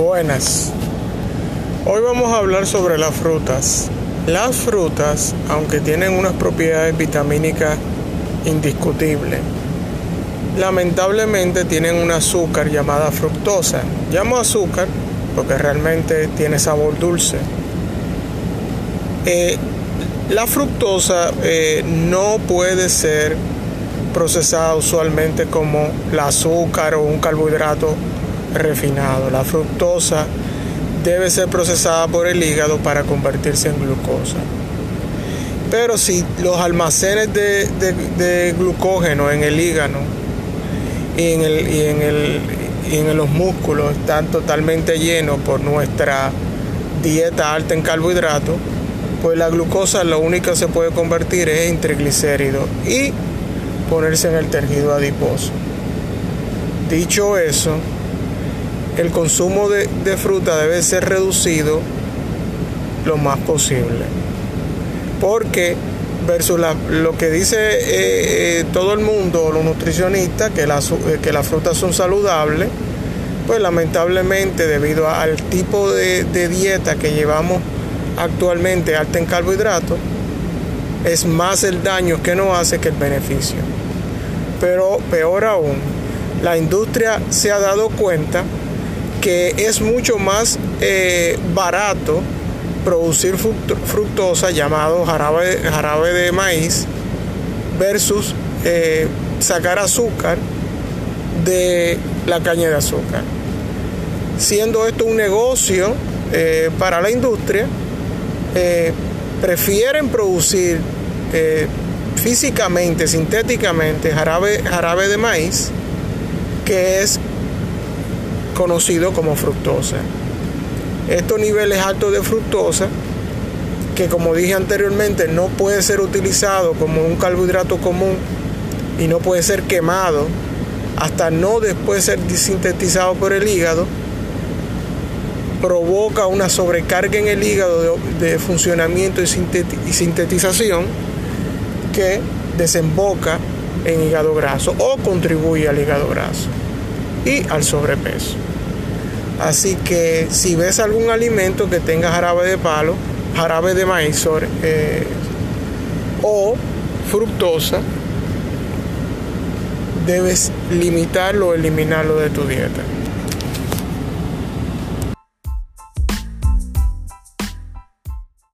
Buenas. Hoy vamos a hablar sobre las frutas. Las frutas, aunque tienen unas propiedades vitamínicas indiscutibles, lamentablemente tienen un azúcar llamada fructosa. Llamo azúcar porque realmente tiene sabor dulce. Eh, la fructosa eh, no puede ser procesada usualmente como el azúcar o un carbohidrato refinado. La fructosa debe ser procesada por el hígado para convertirse en glucosa. Pero si los almacenes de, glucógeno en el hígado y en, los músculos están totalmente llenos por nuestra dieta alta en carbohidratos, pues la glucosa lo único que se puede convertir es en triglicéridos y ponerse en el tejido adiposo. Dicho eso, el consumo de, fruta debe ser reducido lo más posible. Porque versus lo que dice eh, eh, todo el mundo, los nutricionistas, que, eh, que las frutas son saludables, pues lamentablemente debido al tipo de, de dieta que llevamos actualmente alta en carbohidratos, es más el daño que nos hace que el beneficio. Pero peor aún, la industria se ha dado cuenta que es mucho más eh, barato producir fructosa llamado jarabe, jarabe de maíz versus eh, sacar azúcar de la caña de azúcar. Siendo esto un negocio eh, para la industria, prefieren producir físicamente, sintéticamente, jarabe, jarabe de maíz, que es conocido como fructosa. Estos niveles altos de fructosa, que como dije anteriormente, no puede ser utilizado como un carbohidrato común y no puede ser quemado hasta no después ser sintetizado por el hígado, provoca una sobrecarga en el hígado de, funcionamiento y, y sintetización que desemboca en hígado graso o contribuye al hígado graso y al sobrepeso. Así que si ves algún alimento que tenga jarabe de palo, jarabe de maíz eh, o fructosa, debes limitarlo o eliminarlo de tu dieta.